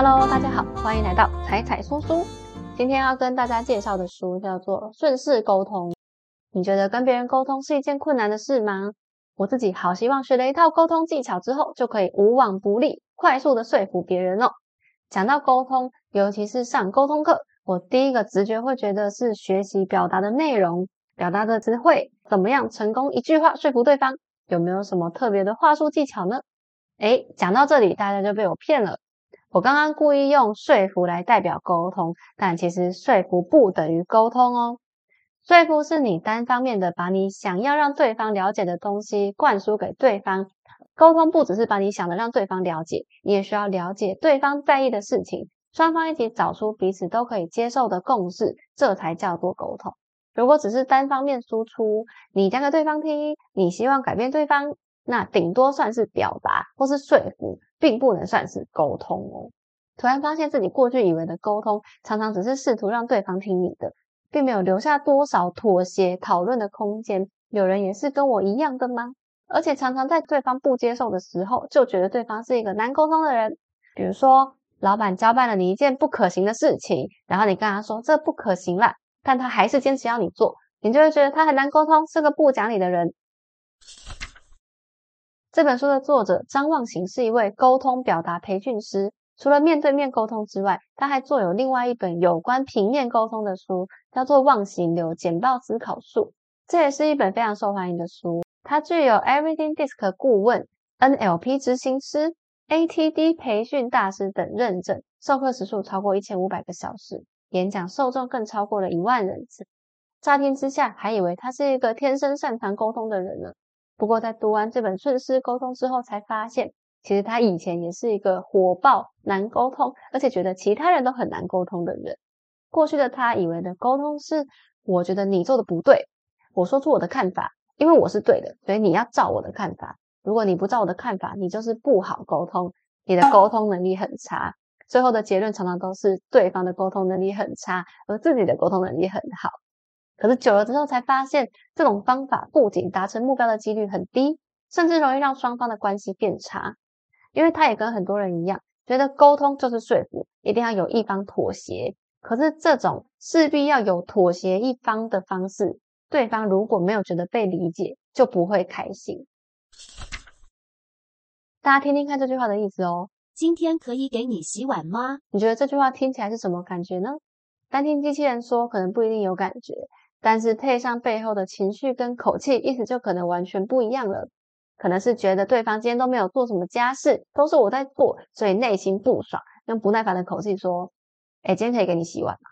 Hello，大家好，欢迎来到彩彩说书。今天要跟大家介绍的书叫做《顺势沟通》。你觉得跟别人沟通是一件困难的事吗？我自己好希望学了一套沟通技巧之后，就可以无往不利，快速的说服别人哦。讲到沟通，尤其是上沟通课，我第一个直觉会觉得是学习表达的内容、表达的词汇，怎么样成功一句话说服对方？有没有什么特别的话术技巧呢？诶，讲到这里，大家就被我骗了。我刚刚故意用说服来代表沟通，但其实说服不等于沟通哦。说服是你单方面的把你想要让对方了解的东西灌输给对方，沟通不只是把你想的让对方了解，你也需要了解对方在意的事情，双方一起找出彼此都可以接受的共识，这才叫做沟通。如果只是单方面输出，你讲给对方听，你希望改变对方，那顶多算是表达或是说服。并不能算是沟通哦。突然发现自己过去以为的沟通，常常只是试图让对方听你的，并没有留下多少妥协讨论的空间。有人也是跟我一样的吗？而且常常在对方不接受的时候，就觉得对方是一个难沟通的人。比如说，老板交办了你一件不可行的事情，然后你跟他说这不可行啦，但他还是坚持要你做，你就会觉得他很难沟通，是个不讲理的人。这本书的作者张望行是一位沟通表达培训师。除了面对面沟通之外，他还作有另外一本有关平面沟通的书，叫做《忘形流简报思考术》。这也是一本非常受欢迎的书。它具有 Everything Disc 顾问、NLP 执行师、ATD 培训大师等认证，授课时数超过一千五百个小时，演讲受众更超过了一万人次。乍听之下，还以为他是一个天生擅长沟通的人呢。不过，在读完这本顺势沟通之后，才发现其实他以前也是一个火爆、难沟通，而且觉得其他人都很难沟通的人。过去的他以为的沟通是：我觉得你做的不对，我说出我的看法，因为我是对的，所以你要照我的看法。如果你不照我的看法，你就是不好沟通，你的沟通能力很差。最后的结论常常都是对方的沟通能力很差，而自己的沟通能力很好。可是久了之后才发现，这种方法不仅达成目标的几率很低，甚至容易让双方的关系变差。因为他也跟很多人一样，觉得沟通就是说服，一定要有一方妥协。可是这种势必要有妥协一方的方式，对方如果没有觉得被理解，就不会开心。大家听听看这句话的意思哦。今天可以给你洗碗吗？你觉得这句话听起来是什么感觉呢？单听机器人说，可能不一定有感觉。但是配上背后的情绪跟口气，意思就可能完全不一样了。可能是觉得对方今天都没有做什么家事，都是我在做，所以内心不爽，用不耐烦的口气说：“哎，今天可以给你洗碗吗？”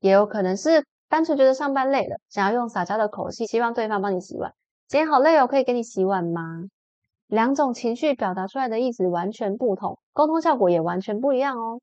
也有可能是单纯觉得上班累了，想要用撒娇的口气，希望对方帮你洗碗。今天好累哦，可以给你洗碗吗？两种情绪表达出来的意思完全不同，沟通效果也完全不一样哦。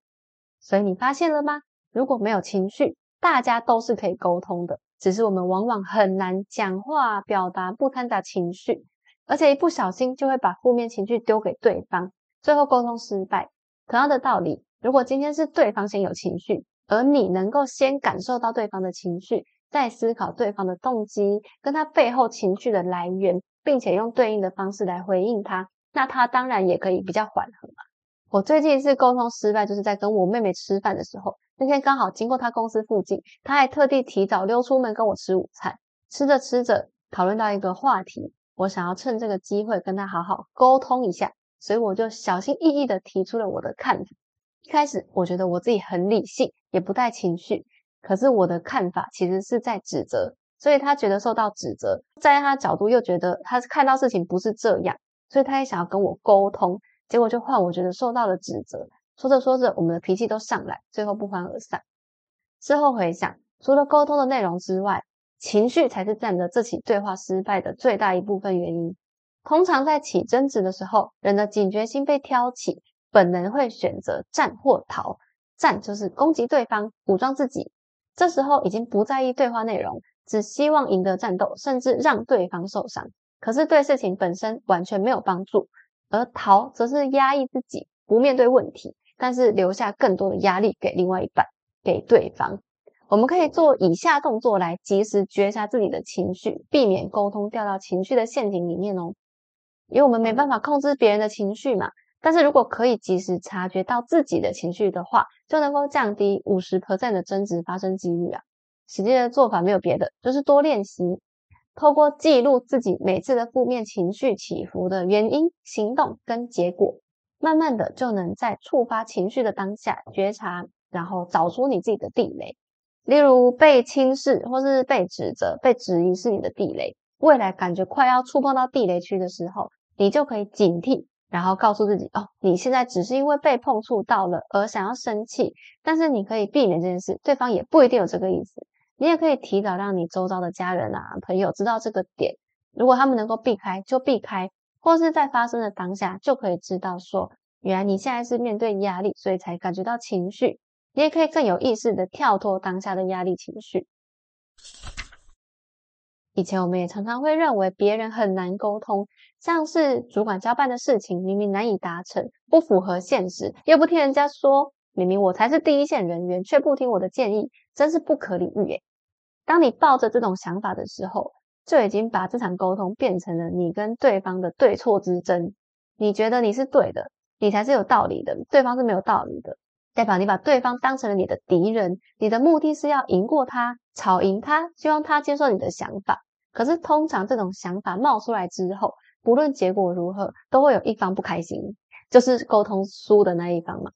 所以你发现了吗？如果没有情绪，大家都是可以沟通的，只是我们往往很难讲话表达，不掺杂情绪，而且一不小心就会把负面情绪丢给对方，最后沟通失败。同样的道理，如果今天是对方先有情绪，而你能够先感受到对方的情绪，再思考对方的动机跟他背后情绪的来源，并且用对应的方式来回应他，那他当然也可以比较缓和嘛。我最近一次沟通失败，就是在跟我妹妹吃饭的时候。那天刚好经过她公司附近，她还特地提早溜出门跟我吃午餐。吃着吃着，讨论到一个话题，我想要趁这个机会跟她好好沟通一下，所以我就小心翼翼的提出了我的看法。一开始我觉得我自己很理性，也不带情绪，可是我的看法其实是在指责，所以她觉得受到指责，在她角度又觉得她看到事情不是这样，所以她也想要跟我沟通，结果就换我觉得受到了指责。说着说着，我们的脾气都上来，最后不欢而散。事后回想，除了沟通的内容之外，情绪才是占着这起对话失败的最大一部分原因。通常在起争执的时候，人的警觉心被挑起，本能会选择战或逃。战就是攻击对方，武装自己。这时候已经不在意对话内容，只希望赢得战斗，甚至让对方受伤。可是对事情本身完全没有帮助。而逃则是压抑自己，不面对问题。但是留下更多的压力给另外一半，给对方。我们可以做以下动作来及时觉察自己的情绪，避免沟通掉到情绪的陷阱里面哦。因为我们没办法控制别人的情绪嘛，但是如果可以及时察觉到自己的情绪的话，就能够降低五十 percent 的争执发生几率啊。实际的做法没有别的，就是多练习，透过记录自己每次的负面情绪起伏的原因、行动跟结果，慢慢的就能在触发情绪的当下觉察，然后找出你自己的地雷。例如被轻视或是被指责、被质疑是你的地雷，未来感觉快要触碰到地雷区的时候，你就可以警惕。然后告诉自己哦，你现在只是因为被碰触到了而想要生气，但是你可以避免这件事，对方也不一定有这个意思。你也可以提早让你周遭的家人啊、朋友知道这个点，如果他们能够避开就避开，或是在发生的当下就可以知道说，原来你现在是面对压力，所以才感觉到情绪。你也可以更有意识的跳脱当下的压力情绪。以前我们也常常会认为别人很难沟通，像是主管交办的事情明明难以达成，不符合现实，又不听人家说，明明我才是第一线人员，却不听我的建议，真是不可理喻耶。当你抱着这种想法的时候，就已经把这场沟通变成了你跟对方的对错之争。你觉得你是对的，你才是有道理的，对方是没有道理的，代表你把对方当成了你的敌人，你的目的是要赢过他。吵赢他，希望他接受你的想法。可是通常这种想法冒出来之后，不论结果如何，都会有一方不开心，就是沟通输的那一方嘛。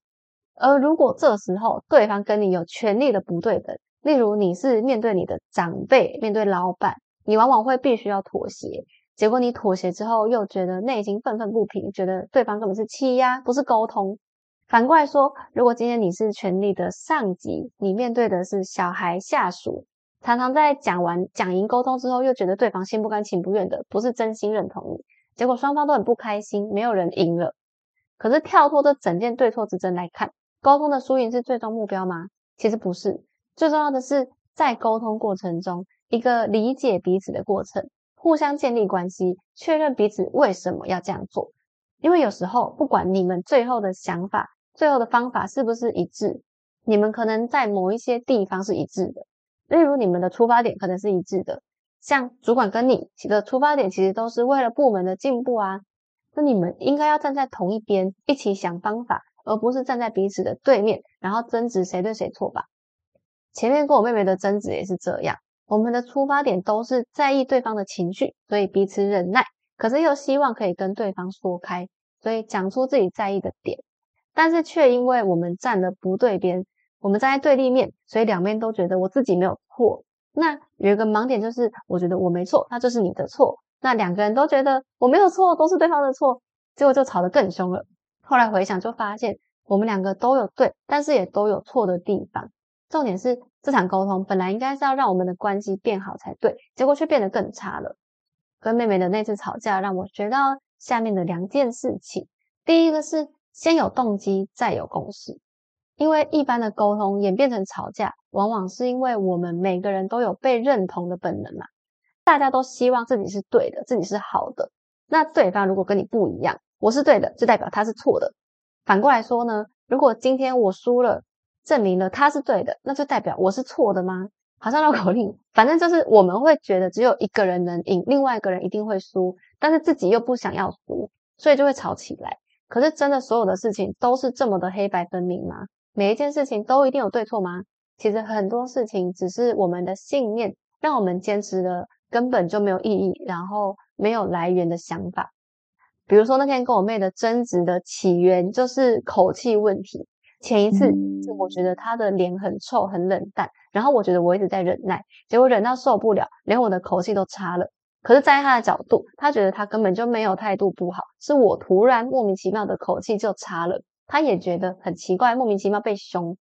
而如果这时候对方跟你有权力的不对等，例如你是面对你的长辈，面对老板，你往往会必须要妥协。结果你妥协之后，又觉得内心愤愤不平，觉得对方根本是欺压，不是沟通。反过来说，如果今天你是权力的上级，你面对的是小孩下属，常常在讲完讲赢沟通之后，又觉得对方心不甘情不愿的，不是真心认同你，结果双方都很不开心，没有人赢了。可是跳脱这整件对错之争来看，沟通的输赢是最终目标吗？其实不是，最重要的是在沟通过程中一个理解彼此的过程，互相建立关系，确认彼此为什么要这样做。因为有时候不管你们最后的想法。最后的方法是不是一致？你们可能在某一些地方是一致的，例如你们的出发点可能是一致的，像主管跟你的出发点其实都是为了部门的进步啊，那你们应该要站在同一边，一起想方法，而不是站在彼此的对面，然后争执谁对谁错吧。前面跟我妹妹的争执也是这样，我们的出发点都是在意对方的情绪，所以彼此忍耐，可是又希望可以跟对方说开，所以讲出自己在意的点。但是却因为我们站的不对边，我们站在对立面，所以两边都觉得我自己没有错。那有一个盲点就是，我觉得我没错，那就是你的错。那两个人都觉得我没有错，都是对方的错，结果就吵得更凶了。后来回想就发现，我们两个都有对，但是也都有错的地方。重点是这场沟通本来应该是要让我们的关系变好才对，结果却变得更差了。跟妹妹的那次吵架让我学到下面的两件事情，第一个是。先有动机，再有共识。因为一般的沟通演变成吵架，往往是因为我们每个人都有被认同的本能嘛，大家都希望自己是对的，自己是好的。那对方如果跟你不一样，我是对的，就代表他是错的。反过来说呢，如果今天我输了，证明了他是对的，那就代表我是错的吗？好像绕口令，反正就是我们会觉得只有一个人能赢，另外一个人一定会输，但是自己又不想要输，所以就会吵起来。可是，真的所有的事情都是这么的黑白分明吗？每一件事情都一定有对错吗？其实很多事情只是我们的信念让我们坚持的根本就没有意义，然后没有来源的想法。比如说那天跟我妹的争执的起源就是口气问题。前一次是我觉得他的脸很臭、很冷淡，然后我觉得我一直在忍耐，结果忍到受不了，连我的口气都差了。可是，在他的角度，他觉得他根本就没有态度不好，是我突然莫名其妙的口气就差了。他也觉得很奇怪，莫名其妙被凶，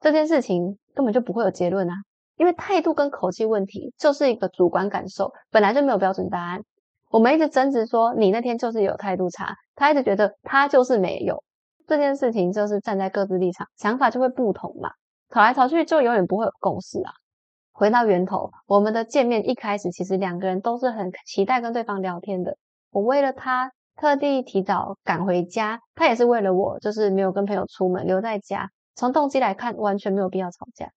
这件事情根本就不会有结论啊，因为态度跟口气问题就是一个主观感受，本来就没有标准答案。我们一直争执说你那天就是有态度差，他一直觉得他就是没有。这件事情就是站在各自立场，想法就会不同嘛，吵来吵去就永远不会有共识啊。回到源头，我们的见面一开始其实两个人都是很期待跟对方聊天的。我为了他特地提早赶回家，他也是为了我，就是没有跟朋友出门留在家。从动机来看，完全没有必要吵架。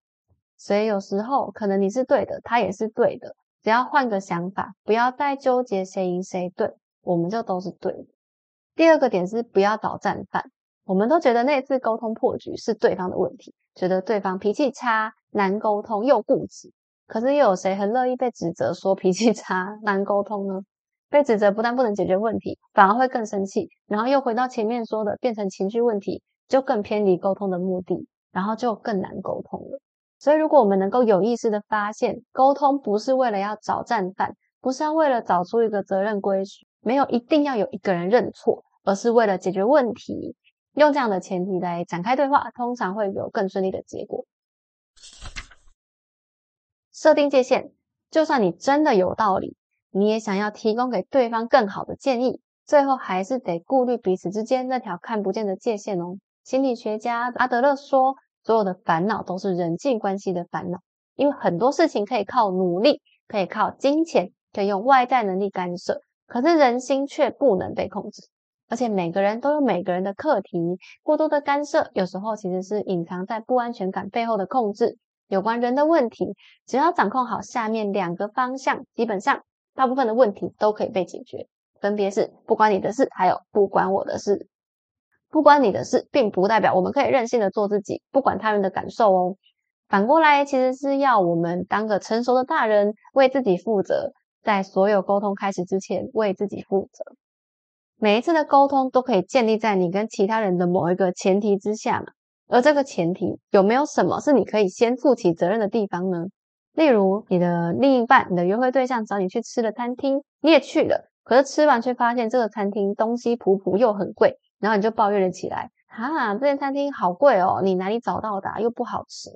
所以有时候可能你是对的，他也是对的，只要换个想法，不要再纠结谁赢谁对，我们就都是对的。第二个点是不要找战犯。我们都觉得那次沟通破局是对方的问题，觉得对方脾气差、难沟通又固执。可是又有谁很乐意被指责说脾气差、难沟通呢？被指责不但不能解决问题，反而会更生气，然后又回到前面说的，变成情绪问题，就更偏离沟通的目的，然后就更难沟通了。所以，如果我们能够有意识的发现，沟通不是为了要找战犯，不是要为了找出一个责任归属，没有一定要有一个人认错，而是为了解决问题。用这样的前提来展开对话，通常会有更顺利的结果。设定界限，就算你真的有道理，你也想要提供给对方更好的建议，最后还是得顾虑彼此之间那条看不见的界限哦。心理学家阿德勒说，所有的烦恼都是人际关系的烦恼，因为很多事情可以靠努力，可以靠金钱，可以用外在能力干涉，可是人心却不能被控制。而且每个人都有每个人的课题，过多的干涉有时候其实是隐藏在不安全感背后的控制。有关人的问题，只要掌控好下面两个方向，基本上大部分的问题都可以被解决。分别是不关你的事，还有不关我的事。不关你的事，并不代表我们可以任性的做自己，不管他人的感受哦。反过来，其实是要我们当个成熟的大人，为自己负责，在所有沟通开始之前，为自己负责。每一次的沟通都可以建立在你跟其他人的某一个前提之下嘛？而这个前提有没有什么是你可以先负起责任的地方呢？例如，你的另一半、你的约会对象找你去吃了餐厅，你也去了，可是吃完却发现这个餐厅东西普普又很贵，然后你就抱怨了起来：哈，这间餐厅好贵哦，你哪里找到的？又不好吃。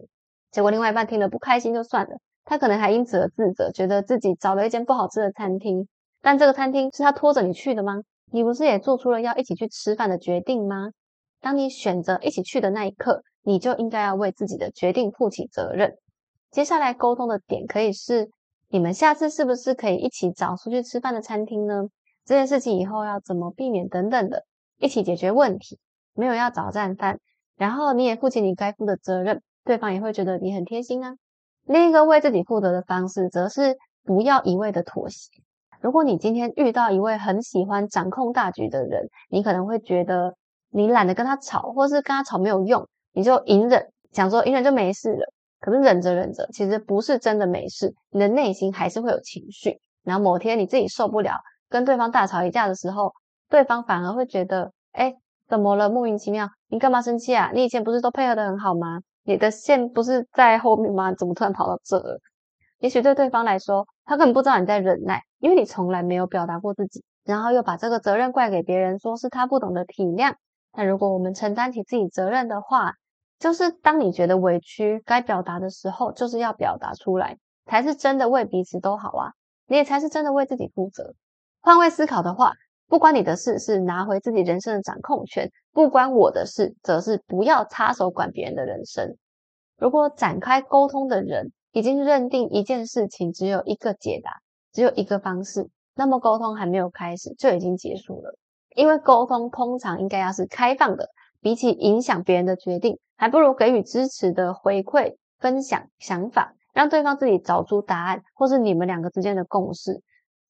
结果另外一半听了不开心就算了，他可能还因此而自责，觉得自己找了一间不好吃的餐厅，但这个餐厅是他拖着你去的吗？你不是也做出了要一起去吃饭的决定吗？当你选择一起去的那一刻，你就应该要为自己的决定负起责任。接下来沟通的点可以是：你们下次是不是可以一起找出去吃饭的餐厅呢？这件事情以后要怎么避免等等的，一起解决问题。没有要找战犯，然后你也负起你该负的责任，对方也会觉得你很贴心啊。另一个为自己负责的方式，则是不要一味的妥协。如果你今天遇到一位很喜欢掌控大局的人，你可能会觉得你懒得跟他吵，或是跟他吵没有用，你就隐忍，想说隐忍就没事了。可是忍着忍着，其实不是真的没事，你的内心还是会有情绪。然后某天你自己受不了，跟对方大吵一架的时候，对方反而会觉得，哎，怎么了？莫名其妙，你干嘛生气啊？你以前不是都配合的很好吗？你的线不是在后面吗？怎么突然跑到这了？也许对对方来说，他根本不知道你在忍耐。因为你从来没有表达过自己，然后又把这个责任怪给别人，说是他不懂得体谅。那如果我们承担起自己责任的话，就是当你觉得委屈该表达的时候，就是要表达出来，才是真的为彼此都好啊！你也才是真的为自己负责。换位思考的话，不关你的事是拿回自己人生的掌控权，不关我的事则是不要插手管别人的人生。如果展开沟通的人已经认定一件事情只有一个解答。只有一个方式，那么沟通还没有开始就已经结束了。因为沟通通常应该要是开放的，比起影响别人的决定，还不如给予支持的回馈、分享想法，让对方自己找出答案，或是你们两个之间的共识。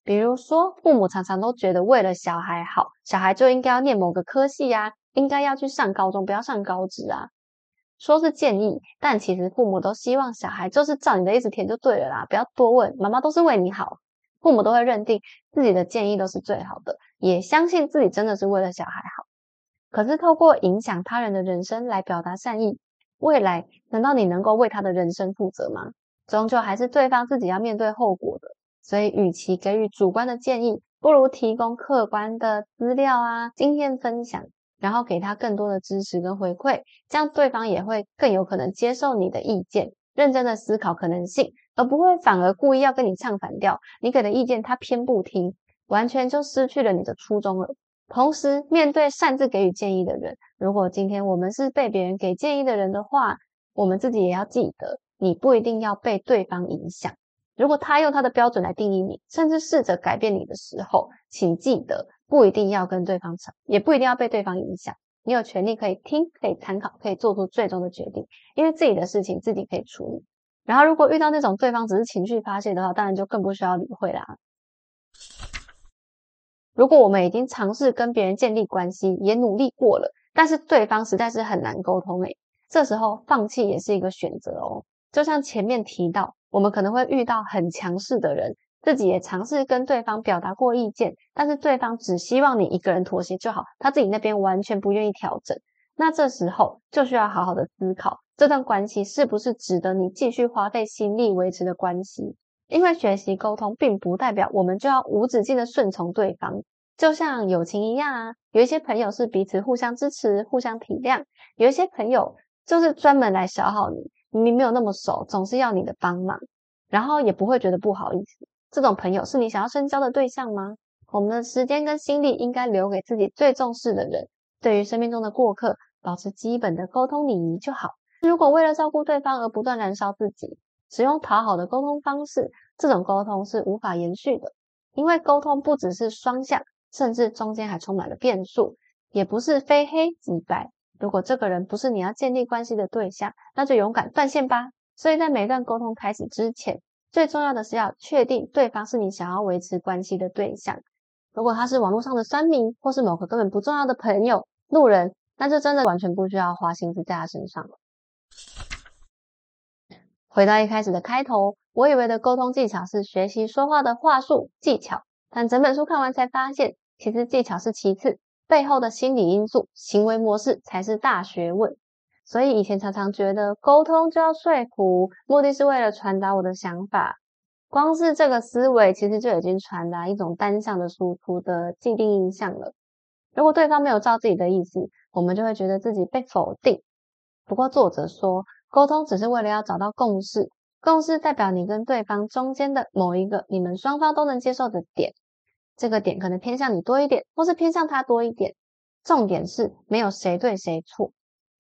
比如说，父母常常都觉得为了小孩好，小孩就应该要念某个科系呀，应该要去上高中，不要上高职啊。说是建议，但其实父母都希望小孩就是照你的意思填就对了啦，不要多问，妈妈都是为你好。父母都会认定自己的建议都是最好的，也相信自己真的是为了小孩好。可是透过影响他人的人生来表达善意，未来难道你能够为他的人生负责吗？终究还是对方自己要面对后果的。所以，与其给予主观的建议，不如提供客观的资料啊、经验分享，然后给他更多的支持跟回馈，这样对方也会更有可能接受你的意见，认真的思考可能性。而不会反而故意要跟你唱反调，你给的意见他偏不听，完全就失去了你的初衷了。同时，面对擅自给予建议的人，如果今天我们是被别人给建议的人的话，我们自己也要记得，你不一定要被对方影响。如果他用他的标准来定义你，甚至试着改变你的时候，请记得，不一定要跟对方吵，也不一定要被对方影响。你有权利可以听，可以参考，可以做出最终的决定，因为自己的事情自己可以处理。然后，如果遇到那种对方只是情绪发泄的话，当然就更不需要理会啦。如果我们已经尝试跟别人建立关系，也努力过了，但是对方实在是很难沟通诶，这时候放弃也是一个选择哦。就像前面提到，我们可能会遇到很强势的人，自己也尝试跟对方表达过意见，但是对方只希望你一个人妥协就好，他自己那边完全不愿意调整。那这时候就需要好好的思考，这段关系是不是值得你继续花费心力维持的关系？因为学习沟通，并不代表我们就要无止境的顺从对方，就像友情一样啊。有一些朋友是彼此互相支持、互相体谅，有一些朋友就是专门来消耗你，明明没有那么熟，总是要你的帮忙，然后也不会觉得不好意思。这种朋友是你想要深交的对象吗？我们的时间跟心力应该留给自己最重视的人。对于生命中的过客，保持基本的沟通礼仪就好。如果为了照顾对方而不断燃烧自己，使用讨好的沟通方式，这种沟通是无法延续的。因为沟通不只是双向，甚至中间还充满了变数，也不是非黑即白。如果这个人不是你要建立关系的对象，那就勇敢断线吧。所以在每段沟通开始之前，最重要的是要确定对方是你想要维持关系的对象。如果他是网络上的酸民，或是某个根本不重要的朋友、路人，那就真的完全不需要花心思在他身上了。回到一开始的开头，我以为的沟通技巧是学习说话的话术技巧，但整本书看完才发现，其实技巧是其次，背后的心理因素、行为模式才是大学问。所以以前常常觉得沟通就要说服，目的是为了传达我的想法，光是这个思维其实就已经传达一种单向的输出的既定印象了。如果对方没有照自己的意思，我们就会觉得自己被否定。不过作者说。沟通只是为了要找到共识，共识代表你跟对方中间的某一个你们双方都能接受的点，这个点可能偏向你多一点，或是偏向他多一点。重点是没有谁对谁错。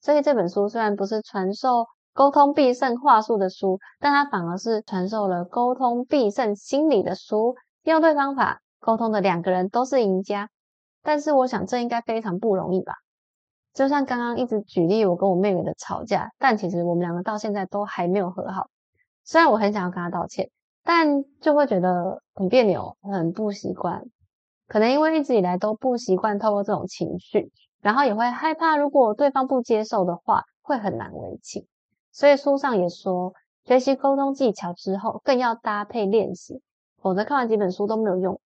所以这本书虽然不是传授沟通必胜话术的书，但它反而是传授了沟通必胜心理的书。用对方法沟通的两个人都是赢家。但是我想这应该非常不容易吧。就像刚刚一直举例我跟我妹妹的吵架，但其实我们两个到现在都还没有和好。虽然我很想要跟她道歉，但就会觉得很别扭，很不习惯。可能因为一直以来都不习惯透过这种情绪，然后也会害怕如果对方不接受的话，会很难为情。所以书上也说，学习沟通技巧之后，更要搭配练习，否则看完几本书都没有用。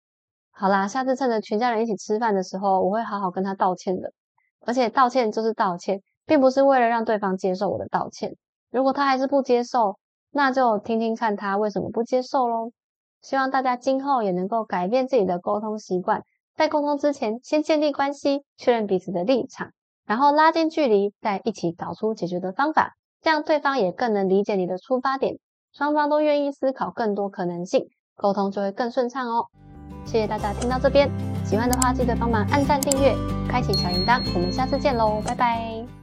好啦，下次趁着全家人一起吃饭的时候，我会好好跟他道歉的。而且道歉就是道歉，并不是为了让对方接受我的道歉。如果他还是不接受，那就听听看他为什么不接受喽。希望大家今后也能够改变自己的沟通习惯，在沟通之前先建立关系，确认彼此的立场，然后拉近距离，再一起找出解决的方法，这样对方也更能理解你的出发点，双方都愿意思考更多可能性，沟通就会更顺畅哦。谢谢大家听到这边，喜欢的话记得帮忙按赞、订阅、开启小铃铛，我们下次见喽，拜拜。